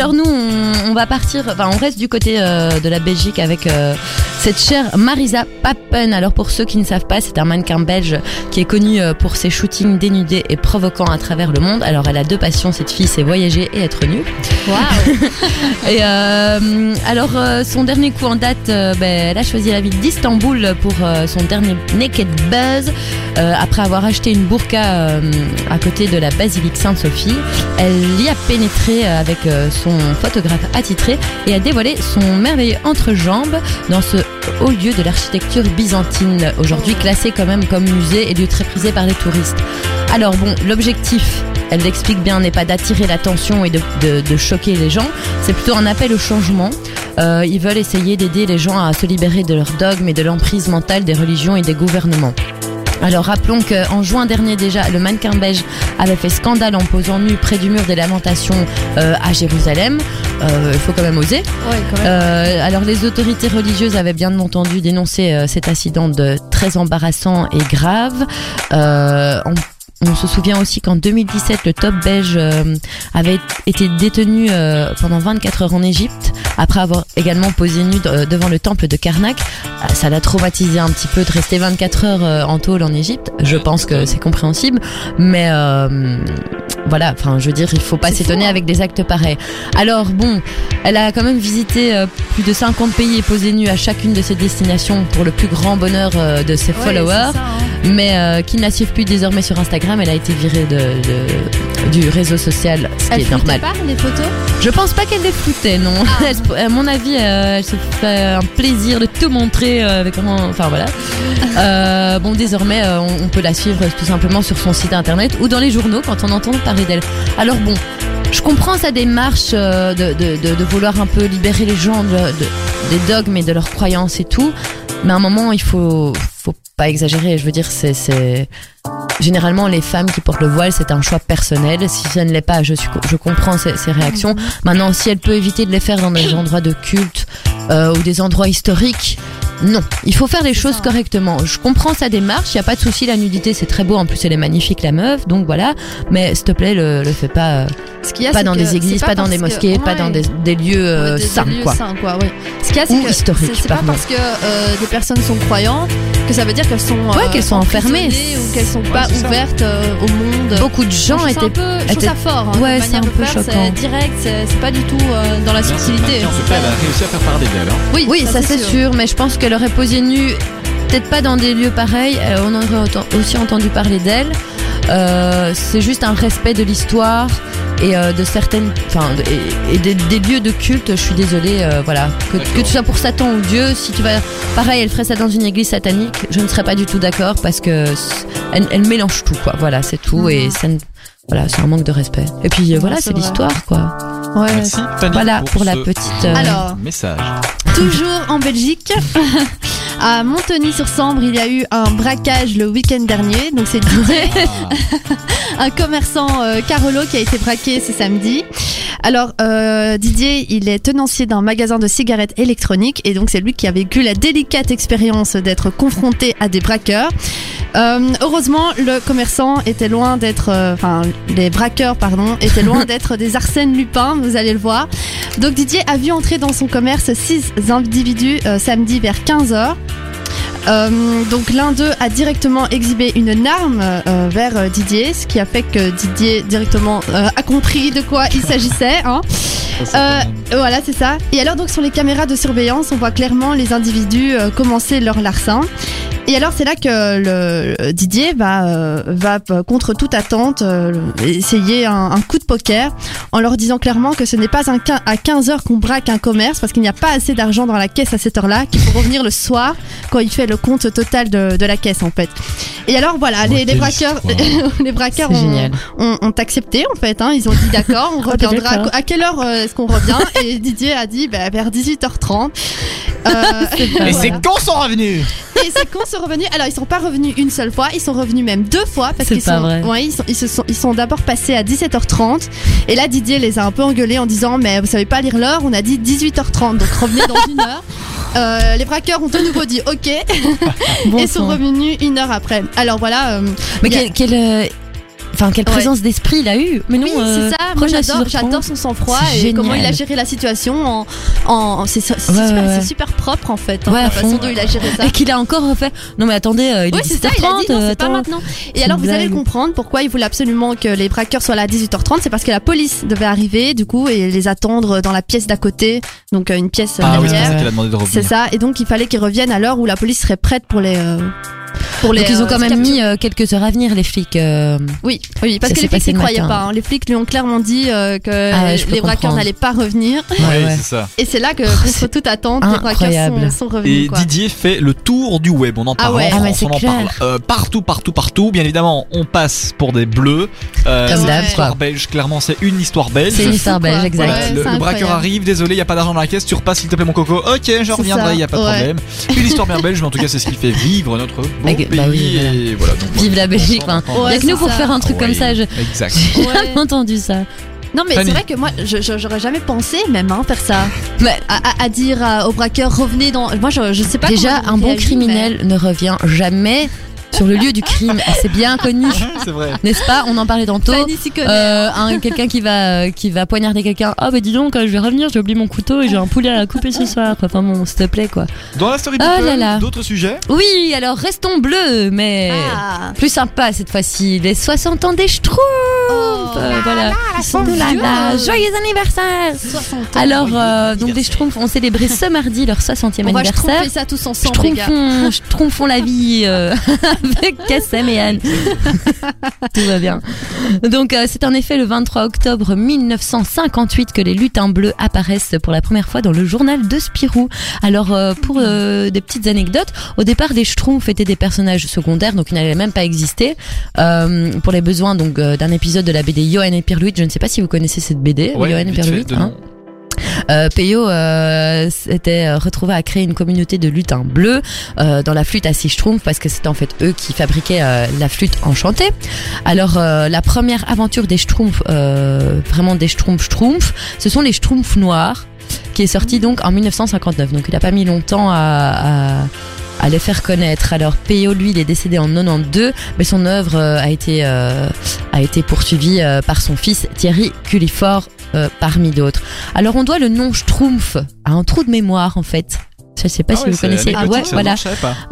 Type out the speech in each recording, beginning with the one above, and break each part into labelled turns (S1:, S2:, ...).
S1: Alors nous, on, on va partir, enfin on reste du côté euh, de la Belgique avec euh, cette chère Marisa Papen. Alors pour ceux qui ne savent pas, c'est un mannequin belge qui est connu euh, pour ses shootings dénudés et provocants à travers le monde. Alors elle a deux passions, cette fille, c'est voyager et être nue.
S2: Waouh
S1: Et alors son dernier coup en date, ben, elle a choisi la ville d'Istanbul pour son dernier Naked Buzz. Après avoir acheté une burqa à côté de la basilique Sainte-Sophie, elle y a pénétré avec euh, photographe attitré et a dévoilé son merveilleux entrejambe dans ce haut lieu de l'architecture byzantine, aujourd'hui classé quand même comme musée et lieu très prisé par les touristes. Alors bon, l'objectif, elle l'explique bien, n'est pas d'attirer l'attention et de choquer les gens, c'est plutôt un appel au changement. Euh, ils veulent essayer d'aider les gens à se libérer de leurs dogmes et de l'emprise mentale des religions et des gouvernements. Alors rappelons qu'en juin dernier déjà, le mannequin belge avait fait scandale en posant nu près du mur des lamentations euh, à Jérusalem. Euh, Il faut quand même oser.
S2: Ouais, quand même.
S1: Euh, alors les autorités religieuses avaient bien entendu dénoncé euh, cet incident de très embarrassant et grave. Euh, on, se souvient aussi qu'en 2017, le top belge euh, avait été détenu euh, pendant 24 heures en Égypte après avoir également posé nu de- devant le temple de Karnak. Euh, Ça l'a traumatisé un petit peu de rester 24 heures euh, en tôle en Égypte. Je pense que c'est compréhensible, mais euh, voilà. Enfin, je veux dire, il faut pas s'étonner avec des actes pareils. Alors bon, elle a quand même visité euh, plus de 50 pays et posé nu à chacune de ses destinations pour le plus grand bonheur euh, de ses
S2: Ouais,
S1: followers.
S2: ça, hein.
S1: Mais euh, qui ne la suivent plus désormais sur Instagram, elle a été virée de, de- du réseau social, ce qui
S2: Elle
S1: est normal.
S2: pas les photos?
S1: Je pense pas qu'elle les floutait, non.
S2: Ah.
S1: Elle à mon avis, euh, elle se fait un plaisir de tout montrer euh, avec un- enfin voilà. Euh, bon, désormais, euh, on, on peut la suivre tout simplement sur son site internet ou dans les journaux quand on entend parler d'elle. Alors bon. Je comprends sa démarche euh, de, de, de, de vouloir un peu libérer les gens de, de- des dogmes et de leurs croyances et tout, mais à un moment il faut faut pas exagérer. Je veux dire, c'est généralement les femmes qui portent le voile, c'est un choix personnel. Si ça ne l'est pas, je suis je comprends ces, ces réactions. Maintenant, si elle peut éviter de les faire dans des endroits de culte euh, ou des endroits historiques, non. Il faut faire les choses correctement. Je comprends sa démarche, il y a pas de souci. La nudité, c'est très beau. En plus, elle est magnifique, la meuf. Donc voilà. Mais s'il te plaît, le, le fais pas. euh,
S2: Ce qu'il y a,
S1: pas dans des églises, pas, dans des
S2: que-
S1: mosquées, pas dans des, des lieux euh,
S2: Ouais, des- lieux
S1: quoi.
S2: sains, quoi, oui. Ce qu'il y a, c'est
S1: Ou
S2: que
S1: historiques,
S2: c'est- pas parce que euh, des personnes sont croyantes que ça veut dire qu'elles sont
S1: Ouais, qu'elles sont enfermées.
S2: ou qu'elles sont pas ouvertes euh, au monde.
S1: Beaucoup de gens étaient.
S2: un peu, je trouve ça fort. Hein,
S1: Ouais, c'est un peu
S2: faire,
S1: choquant.
S2: C'est direct, c'est pas du tout euh, dans la subtilité.
S3: En tout cas, elle a réussi à faire parler d'elle. Hein.
S2: Oui,
S1: Oui, ça, c'est sûr. mais je pense qu'elle aurait posé nue, peut-être pas dans des lieux pareils, euh, on aurait aussi entendu parler d'elle. Euh, c'est juste un respect de l'histoire et euh, de certaines, enfin, de- et, et des, des lieux de culte. Je suis désolée, euh, voilà, que, que tu sois pour Satan ou Dieu, si tu vas, pareil, elle ferait ça dans une église satanique, je ne serais pas du tout d'accord parce que elle, elle mélange tout, quoi. Voilà, c'est tout et ça, ne- voilà, c'est un manque de respect. Et puis euh, voilà,
S2: c'est
S1: c'est l'histoire, quoi.
S2: Ouais.
S3: Merci Fanny
S1: Voilà pour la
S3: ce
S1: petite. euh,
S2: Alors.
S3: message.
S2: Toujours en Belgique. À Montagny-sur-Sambre, il y a eu un braquage le week-end dernier. Donc c'est
S3: Ah,
S2: un commerçant euh, Carolo qui a été braqué ce samedi. Alors euh, Didier, il est tenancier d'un magasin de cigarettes électroniques et donc c'est lui qui a vécu la délicate expérience d'être confronté à des braqueurs. Euh, heureusement, le commerçant était loin d'être, euh, enfin les braqueurs pardon, étaient loin d'être des Arsène Lupin. Vous allez le voir. Donc Didier a vu entrer dans son commerce six individus euh, samedi vers 15h. Euh, donc l'un d'eux a directement exhibé une arme euh, vers Didier, ce qui a fait que Didier directement euh, a compris de quoi il s'agissait. Hein. voilà, c'est ça. Et alors donc sur les caméras de surveillance, on voit clairement les individus commencer leur larcin. Et alors c'est là que le le Didier va euh, va euh, contre toute attente euh, essayer un, un coup de poker en leur disant clairement que ce n'est pas un à 15 heures qu'on braque un commerce parce qu'il n'y a pas assez d'argent dans la caisse à cette heure-là, qu'il faut revenir le soir quand il fait le compte total de, de la caisse en fait. Et alors voilà, les, braqueurs, les braqueurs ont,
S1: génial.
S2: ont, ont accepté en fait. Hein, ils ont dit d'accord, on
S1: Ah,
S2: reviendra. à quelle heure euh, est-ce qu'on revient? Et Didier a dit bah, vers 18h30. Euh,
S3: Et
S2: voilà.
S3: c'est quand sont revenus
S2: Et c'est qu'on sont revenus. Alors ils sont pas revenus une seule fois, ils sont revenus même deux fois parce
S1: C'est
S2: qu'ils
S1: pas
S2: sont,
S1: vrai.
S2: ouais, ils sont, ils se sont, ils sont d'abord passés à 17h30 et là Didier les a un peu engueulés en disant mais vous savez pas lire l'heure, on a dit 18h30 donc revenez dans une heure. Euh, les braqueurs ont de nouveau dit ok
S1: Bon
S2: et sont revenus une heure après. Alors voilà. euh,
S1: Mais
S2: a-
S1: quel, quel, euh, enfin quelle
S2: Ouais.
S1: présence d'esprit il a eu. Mais non,
S2: oui,
S1: euh,
S2: c'est ça. Moi, j'adore,
S1: 6h30.
S2: j'adore son sang-froid
S1: C'est
S2: et comment il a géré la situation. En, en, c'est, c'est
S1: Ouais,
S2: super,
S1: ouais,
S2: c'est super propre en fait, hein, la façon dont il a géré ça.
S1: Et qu'il a encore refait. Non mais attendez, euh, il est
S2: c'est
S1: 17h30.
S2: ça, il a dit non, c'est pas maintenant. Et
S1: C'est
S2: alors, vous allez comprendre pourquoi il voulait absolument que les braqueurs soient là à 18h30. C'est parce que la police devait arriver, du coup, et les attendre dans la pièce d'à côté. Donc, euh, une pièce euh,
S3: Ah c'est
S2: derrière. c'est ça. Et donc, il fallait qu'ils reviennent à l'heure où la police serait prête pour les. euh, pour les
S1: Donc ils ont
S2: euh,
S1: quand même mis euh, quelques heures à venir les flics. euh,
S2: Oui, oui, parce
S1: Ça
S2: que les flics n'y croyaient pas. hein. Les flics lui ont clairement dit euh, que
S1: Ah ouais,
S2: les braqueurs n'allaient pas revenir.
S1: ouais,
S3: Ouais, ça.
S2: Et c'est là que,
S1: Oh,
S2: contre toute attente, les braqueurs sont, sont revenus.
S3: Et
S2: quoi.
S3: Didier fait le tour du web. On en
S2: Ah
S3: parle
S2: ouais.
S3: en
S1: Ah
S3: France,
S1: c'est
S3: on en
S1: clair.
S3: parle euh, partout, partout, partout. Bien évidemment, on passe pour des bleus. Euh,
S1: Comme
S3: une histoire belge. Clairement, c'est une histoire belge.
S1: C'est une histoire belge, exact.
S3: Voilà, le, braqueur arrive, désolé, il y a pas d'argent dans la caisse, tu repasses s'il te plaît mon coco. Ok, je reviendrai, il y a pas de problème. Une histoire bien belge, mais en tout cas, c'est ce qui fait vivre notre beau pays.
S1: bah oui, voilà.
S3: et voilà, donc,
S1: Vive
S3: voilà,
S1: la Belgique. Enfin, y a que nous pour
S2: ça.
S1: faire un truc comme ça. Je...
S3: Exact.
S1: J'ai jamais entendu ça.
S2: Non, mais c'est vrai que moi, j'aurais jamais pensé même hein, faire ça.
S1: Mais
S2: À, à- à dire à- aux braqueurs, revenez dans. Moi, je, je sais pas.
S1: déjà, un bon criminel ne revient jamais sur le lieu du crime. Et C'est bien connu,
S3: c'est vrai.
S1: n'est-ce pas? On en parlait tantôt. Euh, un- quelqu'un qui va euh, qui va poignarder quelqu'un. Ah bah dis donc, euh, je vais revenir, j'ai oublié mon couteau et j'ai un poulet à la couper ce soir. quoi. Enfin bon, s'il te plaît quoi.
S3: Dans la story
S1: Oh
S3: people,
S1: là là.
S3: d'autres sujets
S1: Oui, alors restons bleus, mais
S2: Ah.
S1: plus sympa cette fois-ci. Les 60 ans des Schtroumpfs.
S2: Oh.
S1: Euh, voilà. Ils sont là. Joyeux anniversaire.
S2: 60 ans.
S1: Alors, euh, donc des. Schtroumpfs ont célébré ce mardi leur 60e
S2: on va
S1: anniversaire.
S2: tromper ça tous ensemble, les gars.
S1: Schtroumpfons, Schtroumpfons la vie euh, avec Kassem et Anne. Tout va bien. Donc euh, c'est en effet le 23 octobre 1958 que les lutins bleus apparaissent pour la première fois dans le journal de Spirou. Alors euh, pour euh, des petites anecdotes, au départ les Schtroumpfs étaient des personnages secondaires donc ils n'allaient même pas exister euh, pour les besoins donc euh, d'un épisode de la BD Johan et Pierluit. Je ne sais pas si vous connaissez cette BD
S3: Ouais,
S1: Johan et
S3: de
S1: hein. Euh, Peyo euh, s'était euh, retrouvé à créer une communauté de lutins bleus euh, dans la flûte à six schtroumpfs parce que c'était en fait eux qui fabriquaient la flûte enchantée. Alors la première aventure des schtroumpfs, vraiment des schtroumpfs schtroumpfs, ce sont les schtroumpfs noirs qui est sorti donc en 1959. Donc il a pas mis longtemps à, à à les faire connaître. Alors Peyo, lui, il est décédé en 92, mais son œuvre a été a été poursuivie par son fils Thierry Cullifort euh, parmi d'autres. Alors on doit le nom Schtroumpf à un trou de mémoire en fait. Je sais pas
S3: Ah
S1: si
S3: ouais,
S1: vous connaissez. ouais,
S3: ça,
S1: voilà.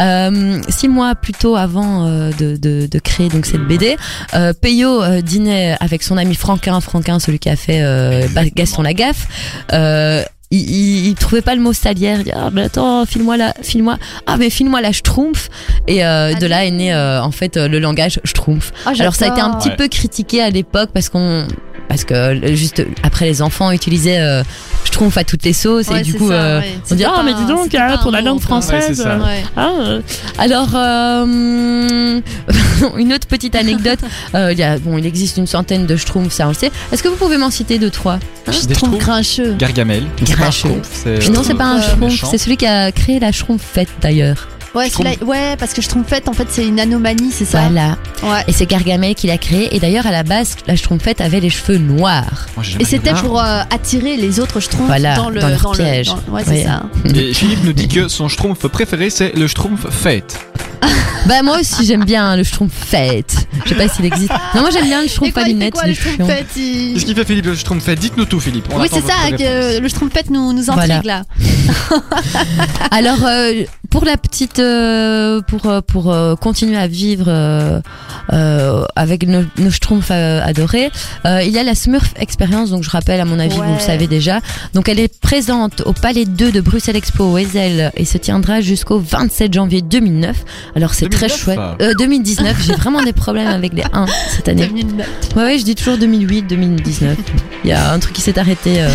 S1: Euh, six mois plus tôt avant euh, de, de, de créer donc cette BD, euh, Peyo euh, dînait avec son ami Franquin, Franquin, celui qui a fait euh. Gaston Lagaffe. Euh, il, il, il trouvait pas le mot salière. Il dit ah mais attends, file-moi la, file-moi. Ah mais file-moi la schtroumpf. Et euh, de là est né euh, en fait euh, le langage schtroumpf.
S2: Ah,
S1: Alors ça a été un petit
S3: Ouais.
S1: peu critiqué à l'époque parce qu'on parce que euh, juste après les enfants utilisaient euh, schtroumpf à toutes les sauces
S2: Ouais,
S1: et du coup
S2: ça,
S1: euh,
S2: ouais.
S1: on dit ah
S2: pas
S1: mais dis donc hein, pour la langue française.
S3: ça.
S1: euh,
S2: Ouais.
S1: ah, euh, alors, euh, une autre petite anecdote. Euh, il y a, bon, il existe une centaine de schtroumpfs, ça on le sait. Est-ce que vous pouvez m'en citer deux, trois?
S3: Des
S2: Je trouve
S3: Schtroumpfs
S2: grincheux.
S3: Gargamel. C'est pas un
S1: Grincheux.
S3: schtroumpf,
S1: Non, c'est pas un schtroumpf, c'est celui qui a créé la schtroumpfette d'ailleurs.
S2: Ouais, parce que je en fait, c'est une anomalie, c'est ça
S1: Voilà.
S2: Ouais.
S1: Et c'est Gargamel qui l'a créé. Et d'ailleurs, à la base, la schtroumpfette avait les cheveux noirs.
S3: Moi,
S2: Et c'était pour euh, attirer les autres schtroumpfs
S1: Voilà,
S2: dans le
S1: dans leur
S2: le-
S1: piège.
S2: dans- ouais, c'est ça.
S3: Et Philippe nous dit que son schtroumpf préféré c'est le schtroumpf fête.
S1: Bah, moi aussi, j'aime bien le schtroumpfette. Je sais pas s'il existe. Non, moi, j'aime bien le
S2: Et
S1: schtroumpf
S2: quoi,
S1: à
S2: il fait
S1: lunettes.
S2: quoi, le schtroumpf
S1: chiant.
S2: fait il-
S3: Qu'est-ce qu'il fait Philippe le schtroumpf fête? Dites-nous tout Philippe. On
S2: Oui, c'est ça, que le schtroumpfette nous, nous intrigue
S1: Voilà.
S2: là.
S1: Alors euh, pour la petite, euh, pour euh, pour euh, continuer à vivre euh, euh, avec nos, nos schtroumpfs euh, adorés, euh, il y a la Smurf Experience. Donc je rappelle, à mon avis, vous le savez déjà. Donc elle est présente au Palais 2 de Bruxelles Expo au Wesel et se tiendra jusqu'au 27 janvier 2009. Alors c'est très
S3: 2009,
S1: chouette.
S3: ça.
S1: Euh, 2019. J'ai vraiment des problèmes avec les 1 cette année.
S2: 2009.
S1: Ouais, ouais, je dis toujours 2008, 2019. Il y a un truc qui s'est arrêté euh,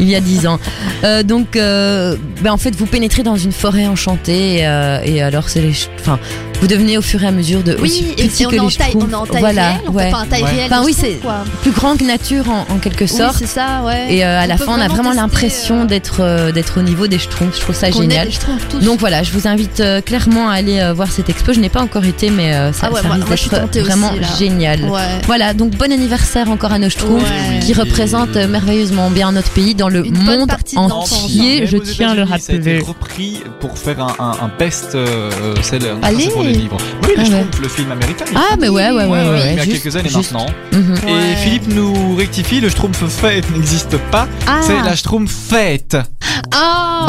S1: il y a 10 ans. Euh, donc, euh, ben, en fait, vous pénétrez dans une forêt enchantée et, euh, et alors c'est les, enfin, vous devenez au fur et à mesure de aussi
S2: Oui, et,
S1: petit
S2: et on,
S1: que
S2: est en
S1: les
S2: taille, on
S1: schtroumpfs.
S2: est en taille
S1: voilà,
S2: réelle, on
S1: ouais.
S2: fait pas en taille
S3: Ouais.
S2: réelle.
S1: Enfin, oui, c'est- plus grand que nature en, en quelque
S2: Oui,
S1: sorte.
S2: c'est ça, ouais.
S1: et euh, à
S2: On
S1: la fin, on a vraiment l'impression
S2: euh,
S1: d'être euh, d'être au niveau des schtroumpfs. Je trouve ça génial.
S2: des schtroumpfs tous.
S1: Donc voilà, je vous invite euh, clairement à aller euh, voir cette expo. Je n'ai pas encore été, mais euh, ça,
S2: Ah ouais,
S1: ça
S2: moi-
S1: risque d'être
S2: aussi,
S1: vraiment génial.
S2: ouais.
S1: Voilà, donc bon anniversaire encore à nos schtroumpfs qui représentent merveilleusement bien notre pays dans le
S2: Une
S1: monde entier. Je tiens à le rappeler.
S3: repris pour faire un, un, un best euh, seller.
S2: Allez.
S3: Les livres. Oui,
S1: Ah ouais.
S3: Schtroumpfs, le film américain.
S1: Ah, mais ouais, ouais, ouais,
S3: Ouais,
S1: ouais.
S3: ouais, il y a
S1: juste-
S3: quelques années
S1: juste-
S3: maintenant.
S1: Mhm.
S3: Et
S2: Ouais.
S3: Philippe nous rectifie, le Schtroumpf fête n'existe pas,
S2: Ah.
S3: c'est la Schtroumpf fête.
S2: Oh,
S1: Oh,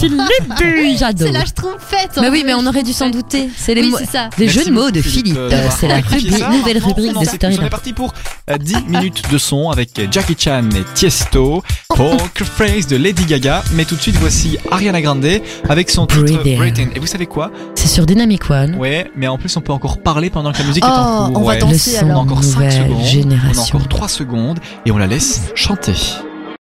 S1: Philippe, j'adore.
S2: C'est la Schtroumpfette. en
S1: Mais oui, mais on aurait dû s'en douter. C'est les
S2: Oui,
S1: mots.
S2: ça.
S1: Les
S3: Merci
S1: jeux de mots de Philippe,
S3: euh,
S1: c'est la rubrique-
S3: ça.
S1: nouvelle rubrique
S3: on
S1: de Story.
S3: On est parti pour euh, 10 minutes de son avec Jackie Chan et Tiesto, Poker Face de Lady Gaga. Mais tout de suite, voici Ariana Grande avec son titre
S1: Breathe In.
S3: Breathe In. Et vous savez quoi?
S1: C'est sur Dynamic One.
S3: Ouais, mais en plus, on peut encore parler pendant que la musique est
S2: Oh,
S3: en cours.
S2: on va
S3: ouais.
S2: danser
S1: Le son
S3: On a encore 5
S1: Nouvelle
S3: secondes, on a
S1: génération.
S3: encore 3 secondes et on la laisse chanter.